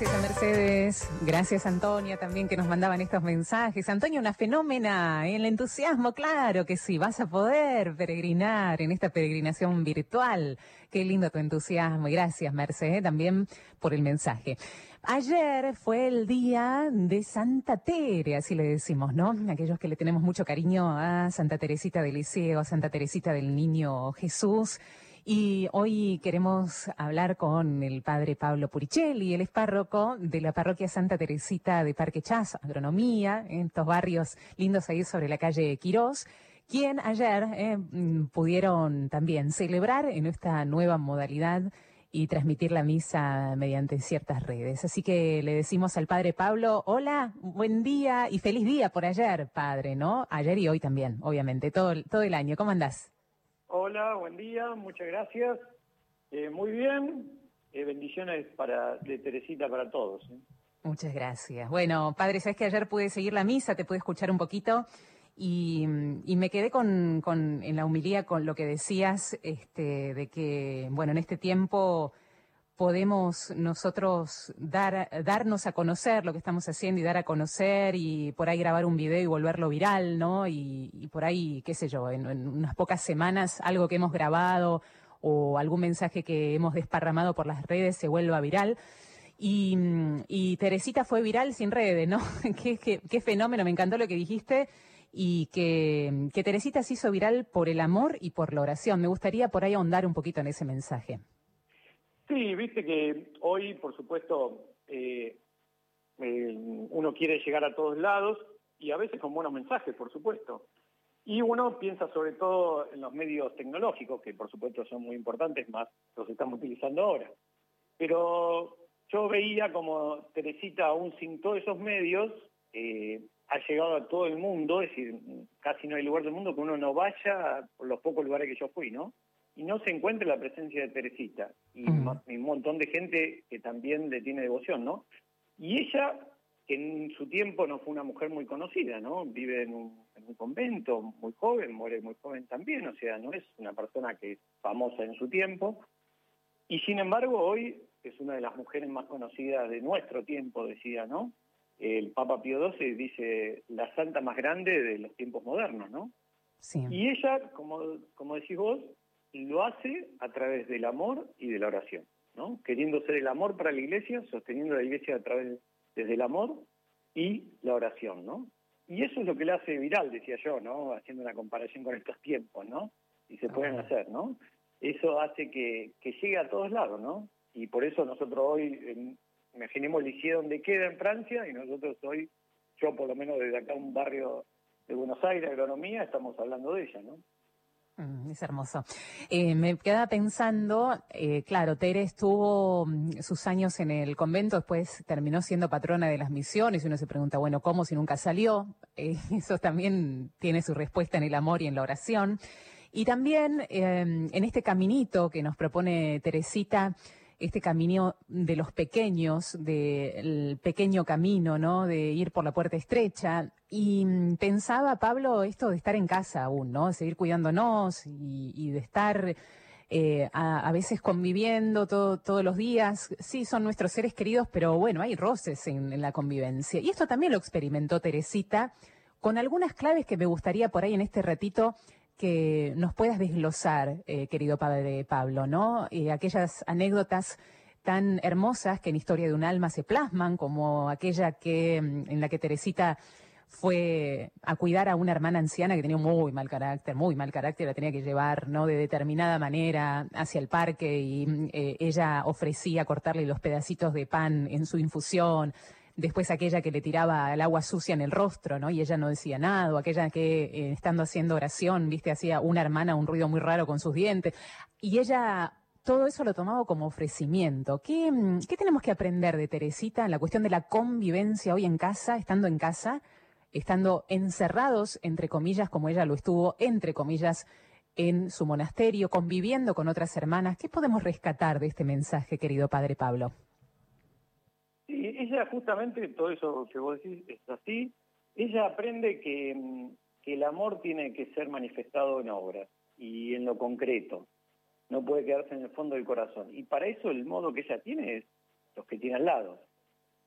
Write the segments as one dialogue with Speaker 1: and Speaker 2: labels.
Speaker 1: Gracias a Mercedes, gracias Antonia también que nos mandaban estos mensajes. Antonia, una fenómena, el entusiasmo, claro que sí, vas a poder peregrinar en esta peregrinación virtual. Qué lindo tu entusiasmo y gracias Mercedes también por el mensaje. Ayer fue el día de Santa Tere, así le decimos, ¿no? Aquellos que le tenemos mucho cariño a Santa Teresita del Liceo, a Santa Teresita del Niño Jesús. Y hoy queremos hablar con el padre Pablo Puricelli, él es párroco de la parroquia Santa Teresita de Parque Chas, agronomía, en estos barrios lindos ahí sobre la calle Quirós, quien ayer eh, mm, pudieron también celebrar en esta nueva modalidad y transmitir la misa mediante ciertas redes. Así que le decimos al padre Pablo, hola, buen día y feliz día por ayer, padre, ¿no? Ayer y hoy también, obviamente, todo, todo el año. ¿Cómo andás?
Speaker 2: Hola, buen día, muchas gracias. Eh, muy bien, eh, bendiciones para, de Teresita para todos. ¿eh?
Speaker 1: Muchas gracias. Bueno, padre, sabes que ayer pude seguir la misa, te pude escuchar un poquito y, y me quedé con, con, en la humilía con lo que decías, este, de que, bueno, en este tiempo podemos nosotros dar, darnos a conocer lo que estamos haciendo y dar a conocer y por ahí grabar un video y volverlo viral, ¿no? Y, por ahí, qué sé yo, en, unas pocas semanas algo que hemos grabado o algún mensaje que hemos desparramado por las redes se vuelva viral. Y, Teresita fue viral sin redes, ¿no? qué, qué, fenómeno, me encantó lo que dijiste y que, que Teresita se hizo viral por el amor y por la oración. Me gustaría por ahí ahondar un poquito en ese mensaje.
Speaker 2: Sí, viste que hoy, por supuesto, eh, eh, uno quiere llegar a todos lados y a veces con buenos mensajes, por supuesto. Y uno piensa sobre todo en los medios tecnológicos, que por supuesto son muy importantes, más los estamos utilizando ahora. Pero yo veía como Teresita, aún sin todos esos medios, eh, ha llegado a todo el mundo, es decir, casi no hay lugar del mundo que uno no vaya por los pocos lugares que yo fui, ¿no? Y no se encuentra la presencia de Teresita y, un montón de gente que también le tiene devoción, ¿no? Y ella, que en su tiempo no fue una mujer muy conocida, ¿no? Vive en un, convento, muy joven, muere muy joven también, o sea, no es una persona que es famosa en su tiempo. Y sin embargo, hoy es una de las mujeres más conocidas de nuestro tiempo, decía, ¿no? El Papa Pío XII dice la santa más grande de los tiempos modernos, ¿no? Sí. Y ella, como, como decís vos, lo hace a través del amor y de la oración, ¿no? Queriendo ser el amor para la iglesia, sosteniendo la iglesia a través desde el amor y la oración, ¿no? Y eso es lo que le hace viral, decía yo, ¿no? Haciendo una comparación con estos tiempos, ¿no? Y se pueden hacer, ¿no? Eso hace que, que llegue a todos lados, ¿no? Y por eso nosotros hoy, imaginemos Lisieux donde queda en Francia, y nosotros hoy, yo por lo menos desde acá un barrio de Buenos Aires, agronomía, estamos hablando de ella, ¿no?
Speaker 1: Mm, es hermoso. Eh, me queda pensando, eh, claro, Tere estuvo mm, sus años en el convento, después terminó siendo patrona de las misiones y uno se pregunta, bueno, ¿cómo si nunca salió? Eh, eso también tiene su respuesta en el amor y en la oración. Y también em, en este caminito que nos propone Teresita, este camino de los pequeños, del pequeño camino, ¿no? De ir por la puerta estrecha. Y mm, pensaba, Pablo, esto de estar en casa aún, ¿no? Seguir cuidándonos y, de estar eh, a, veces conviviendo todos los días. Sí, son nuestros seres queridos, pero bueno, hay roces en, en la convivencia. Y esto también lo experimentó Teresita con algunas claves que me gustaría por ahí en este ratito que nos puedas desglosar, eh, querido padre Pablo, ¿no? Eh, aquellas anécdotas tan hermosas que en Historia de un alma se plasman, como aquella que mm, en la que Teresita fue a cuidar a una hermana anciana que tenía muy mal carácter, muy mal carácter, la tenía que llevar, ¿no? De determinada manera hacia el parque y mm, eh, ella ofrecía cortarle los pedacitos de pan en su infusión, después aquella que le tiraba el agua sucia en el rostro, ¿no? Y ella no decía nada, o aquella que eh, estando haciendo oración, viste, hacía una hermana un ruido muy raro con sus dientes, y ella todo eso lo tomaba como ofrecimiento. ¿Qué, ¿Qué tenemos que aprender de Teresita en la cuestión de la convivencia hoy en casa, estando en casa, estando encerrados, entre comillas, como ella lo estuvo, entre comillas, en su monasterio, conviviendo con otras hermanas? ¿Qué podemos rescatar de este mensaje, querido Padre Pablo?
Speaker 2: Ella justamente, todo eso que vos decís es así, ella aprende que, mm, que el amor tiene que ser manifestado en obras y en lo concreto, no puede quedarse en el fondo del corazón. Y para eso el modo que ella tiene es los que tiene al lado.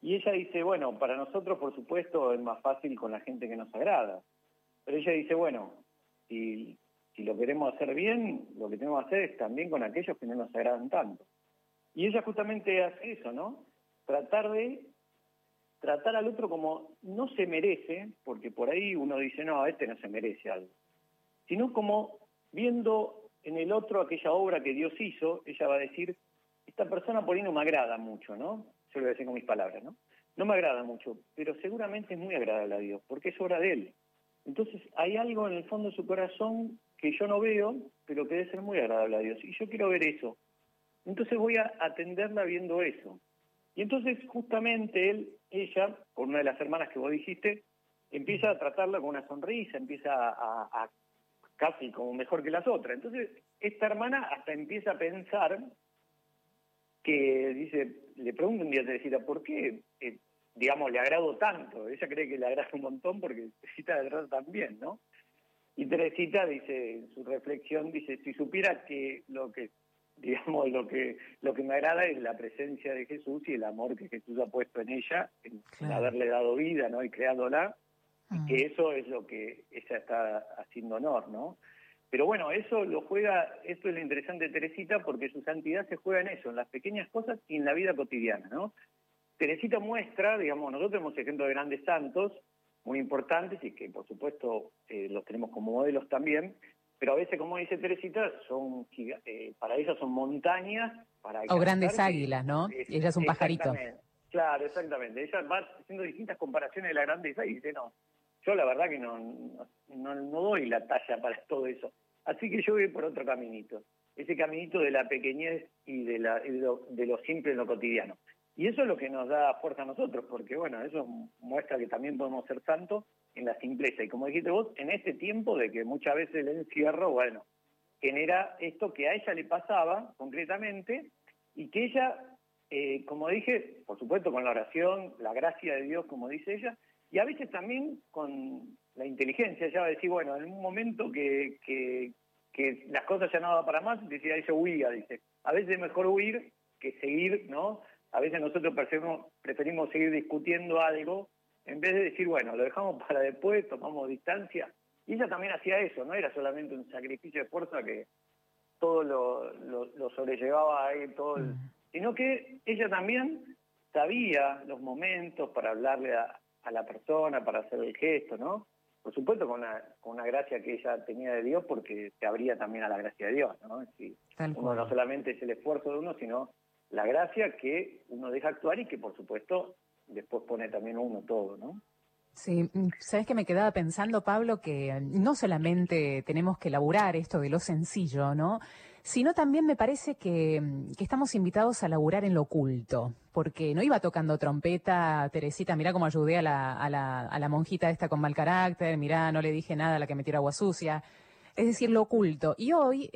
Speaker 2: Y ella dice, bueno, para nosotros, por supuesto, es más fácil con la gente que nos agrada. Pero ella dice, bueno, si, si lo queremos hacer bien, lo que tenemos que hacer es también con aquellos que no nos agradan tanto. Y ella justamente hace eso, ¿no? Tratar de tratar al otro como no se merece, porque por ahí uno dice, no, este no se merece algo, sino como viendo en el otro aquella obra que Dios hizo, ella va a decir, esta persona por ahí no me agrada mucho, ¿no? Yo lo voy a decir con mis palabras, ¿no? No me agrada mucho, pero seguramente es muy agradable a Dios, porque es obra de Él. Entonces hay algo en el fondo de su corazón que yo no veo, pero que debe ser muy agradable a Dios. Y yo quiero ver eso. Entonces voy a atenderla viendo eso. Y entonces justamente él, ella, por una de las hermanas que vos dijiste, empieza a tratarla con una sonrisa, empieza a, casi como mejor que las otras. Entonces esta hermana hasta empieza a pensar que dice, le pregunta un día a Teresita, ¿por qué, eh, digamos, le agrado tanto? Ella cree que le agrada un montón porque Teresita le agrada también, ¿no? Y Teresita dice, en su reflexión, dice, si supiera que lo que digamos, lo que, lo que me agrada es la presencia de Jesús y el amor que Jesús ha puesto en ella, en, haberle dado vida, ¿no? Y creándola, y que eso es lo que ella está haciendo honor, ¿no? Pero bueno, eso lo juega, esto es lo interesante de Teresita, porque su santidad se juega en eso, en las pequeñas cosas y en la vida cotidiana, ¿no? Teresita muestra, digamos, nosotros tenemos ejemplos de grandes santos, muy importantes y que por supuesto eh, los tenemos como modelos también, pero a veces, como dice Teresita, son eh, para ella son montañas. Para
Speaker 1: o grandes águilas, ¿no? ella es un pajarito.
Speaker 2: Claro, exactamente. Ella va haciendo distintas comparaciones de la grandeza y dice, no, yo la verdad que no, no, no doy la talla para todo eso. Así que yo voy por otro caminito. Ese caminito de la pequeñez y de, la, de, lo, de lo simple en lo cotidiano. Y eso es lo que nos da fuerza a nosotros, porque bueno, eso muestra que también podemos ser santos en la simpleza. Y como dijiste vos, en este tiempo de que muchas veces el encierro, bueno, genera esto que a ella le pasaba concretamente y que ella, eh, como dije, por supuesto con la oración, la gracia de Dios, como dice ella, y a veces también con la inteligencia, ella va a decir, bueno, en un momento que, que, las cosas ya no daban para más, decía ella huía, dice, a veces es mejor huir que seguir, ¿no? A veces nosotros preferimos, preferimos seguir discutiendo algo en vez de decir, bueno, lo dejamos para después, tomamos distancia. Y ella también hacía eso, no era solamente un sacrificio de fuerza que todo lo, lo, sobrellevaba ahí, todo mm. sino que ella también sabía los momentos para hablarle a, la persona, para hacer el gesto, ¿no? Por supuesto con una, con una gracia que ella tenía de Dios porque se abría también a la gracia de Dios, ¿no? uno no solamente es el esfuerzo de uno, sino la gracia que uno deja actuar y que por supuesto después pone también uno todo, ¿no?
Speaker 1: Sí, mm, sabes que me quedaba pensando, Pablo, que no solamente tenemos que laburar esto de lo sencillo, ¿no? Sino también me parece que, mm, que, estamos invitados a laburar en lo oculto, porque no iba tocando trompeta, Teresita, mirá cómo ayudé a la, a la, a la monjita esta con mal carácter, mirá, no le dije nada a la que me tiró agua sucia es decir, lo oculto. Y hoy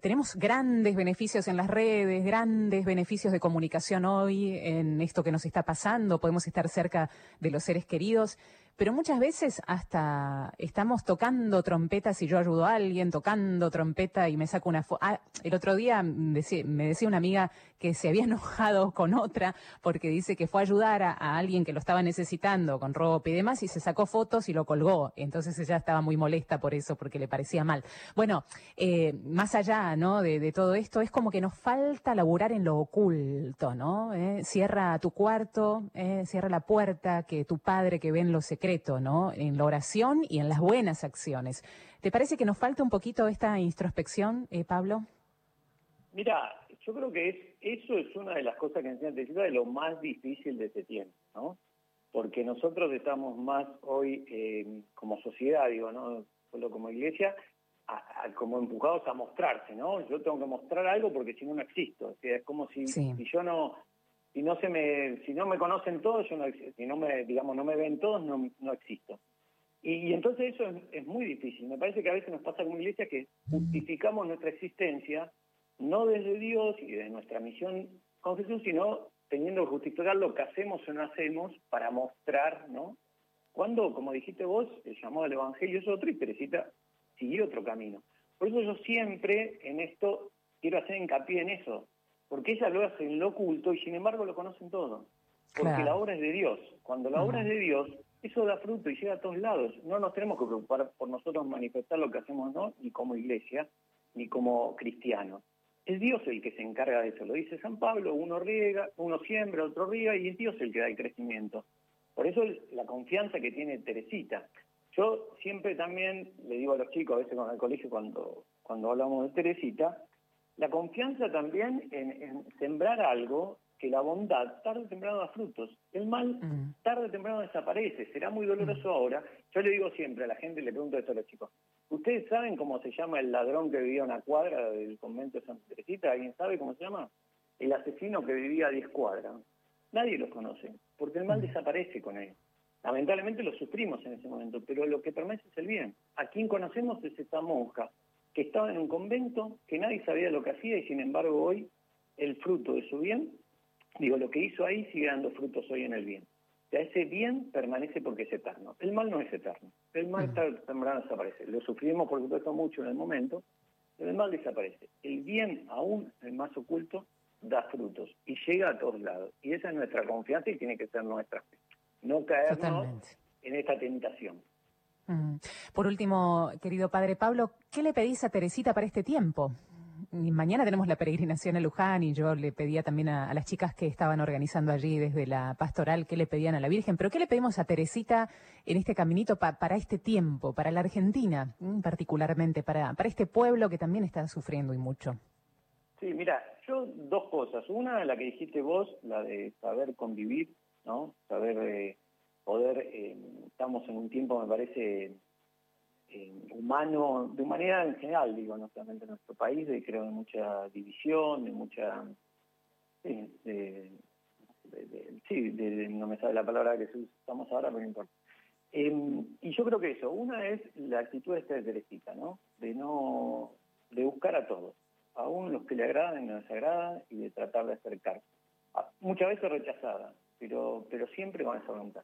Speaker 1: tenemos grandes beneficios en las redes, grandes beneficios de comunicación hoy en esto que nos está pasando, podemos estar cerca de los seres queridos, pero muchas veces hasta estamos tocando trompetas y yo ayudo a alguien tocando trompeta y me saco una foto. Ah, el otro día me decía una amiga que se había enojado con otra porque dice que fue a ayudar a, alguien que lo estaba necesitando con ropa y demás y se sacó fotos y lo colgó. Entonces ella estaba muy molesta por eso porque le parecía mal. Bueno, eh, más allá ¿no? de, todo esto, es como que nos falta laburar en lo oculto, ¿no? Eh, cierra tu cuarto, eh, cierra la puerta, que tu padre que ve en lo En la oración y en las buenas acciones. ¿Te parece que nos falta un poquito esta introspección, eh, Pablo?
Speaker 2: Mira, yo creo que es, eso es una de las cosas que enseña de lo más difícil de este tiempo, ¿no? Porque nosotros estamos más hoy eh, como sociedad, digo, no solo como iglesia, como empujados a mostrarse, ¿no? Yo tengo que mostrar algo porque si no, no existo. O sea, es como si, si yo no si no se me si no me conocen todos yo no si no me digamos no me ven todos no, no existo. Y, entonces eso es, muy difícil. Me parece que a veces nos pasa como iglesia que justificamos nuestra existencia no desde Dios y de nuestra misión con Jesús sino teniendo que justificar lo que hacemos o no hacemos para mostrar no cuando como dijiste vos el llamado al evangelio es otro y Teresita siguió otro camino. Por eso yo siempre en esto quiero hacer hincapié en eso porque ella lo hace en lo oculto y sin embargo lo conocen todo. porque la obra es de Dios. Cuando la obra es de Dios, eso da fruto y llega a todos lados. No nos tenemos que preocupar por nosotros manifestar lo que hacemos, ¿no? Ni como iglesia, ni como cristianos. Es Dios el que se encarga de eso. Lo dice San Pablo, uno riega, uno siembra, otro riega, y es Dios el que da el crecimiento. Por eso la confianza que tiene Teresita. Yo siempre también le digo a los chicos, a veces con el colegio cuando, cuando hablamos de Teresita, la confianza también en sembrar algo que la bondad tarde o temprano da frutos. El mal mm. tarde o temprano desaparece. Será muy doloroso mm. ahora. Yo le digo siempre a la gente, le pregunto esto a los chicos. ¿Ustedes saben cómo se llama el ladrón que vivía una cuadra del convento de Santa Teresita? ¿Alguien sabe cómo se llama? El asesino que vivía a 10 cuadras. Nadie los conoce, porque el mal mm. desaparece con él. Lamentablemente lo sufrimos en ese momento, pero lo que permanece es el bien. A quien conocemos es esta monja que estaba en un convento, que nadie sabía lo que hacía y sin embargo hoy el fruto de su bien Digo, lo que hizo ahí sigue dando frutos hoy en el bien. O sea, ese bien permanece porque es eterno. El mal no es eterno. El mal temprano desaparece. Lo sufrimos, por supuesto, mucho en el momento, pero el mal desaparece. El bien, aún el más oculto, da frutos y llega a todos lados. Y esa es nuestra confianza y tiene que ser nuestra fe. No caernos en esta tentación.
Speaker 1: Por último, querido Padre Pablo, ¿qué le pedís a Teresita para este tiempo? mañana tenemos la peregrinación a Luján y yo le pedía también a, las chicas que estaban organizando allí desde la pastoral que le pedían a la Virgen, pero ¿qué le pedimos a Teresita en este caminito para este tiempo, para la Argentina mm, particularmente, para, para este pueblo que también está sufriendo y mucho?
Speaker 2: Sí, mira, yo dos cosas. Una, la que dijiste vos, la de saber convivir, ¿no? Saber eh, poder, eh, estamos en un tiempo, me parece, eh, humano, de humanidad en general, digo, no solamente en nuestro país, de, creo de mucha división, de mucha... de, sí, no me sabe la palabra que usamos ahora, pero no importa. Em, y yo creo que eso, una es la actitud esta de Teresita, ¿no? De no, de buscar a todos, aún los que le agradan y no les agradan, y de tratar de acercar. Ah, muchas veces rechazada, pero, pero siempre con esa voluntad.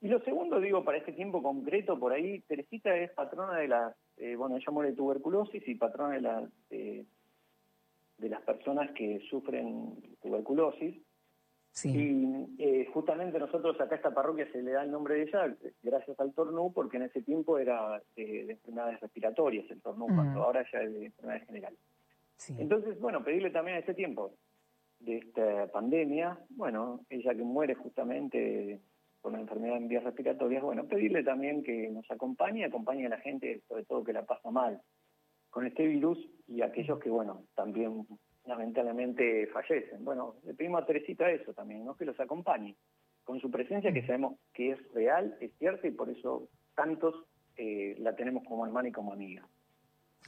Speaker 2: Y lo segundo, digo, para este tiempo concreto, por ahí, Teresita es patrona de la, eh, bueno, ella muere de tuberculosis y patrona de, la, de, las personas que sufren tuberculosis. Sí. Y eh, justamente nosotros acá a esta parroquia se le da el nombre de ella gracias al tornú, porque en ese tiempo era de, enfermedades respiratorias el tornú, cuando ahora ya es de enfermedades generales. Sí. Entonces, bueno, pedirle también a este tiempo de esta pandemia, bueno, ella que muere justamente con la enfermedad en vías respiratorias, bueno, pedirle también que nos acompañe, acompañe a la gente, sobre todo que la pasa mal con este virus y aquellos que, bueno, también lamentablemente fallecen. Bueno, le pedimos a Teresita eso también, ¿no? Que los acompañe con su presencia que sabemos que es real, es cierta y por eso tantos eh, la tenemos como hermana y como amiga.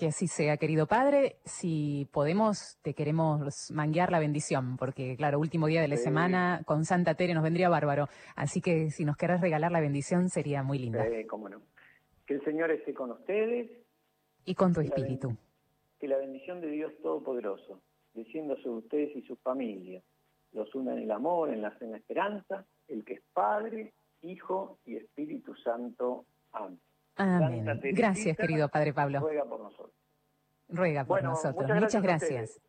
Speaker 1: Que así sea, querido padre. Si podemos, te queremos manguear la bendición, porque claro, último día de la semana con Santa Tere nos vendría bárbaro. Así que si nos querés regalar la bendición sería muy linda.
Speaker 2: Sí, cómo no. Que el Señor esté con ustedes.
Speaker 1: Y con tu espíritu.
Speaker 2: que la bendición de Dios Todopoderoso, descienda sobre ustedes y sus familias, los una en el amor, en la, en la esperanza, el que es Padre, Hijo y Espíritu Santo. Amén.
Speaker 1: Amén. Gracias, querido Padre Pablo.
Speaker 2: Ruega por nosotros.
Speaker 1: Ruega por nosotros. Muchas gracias.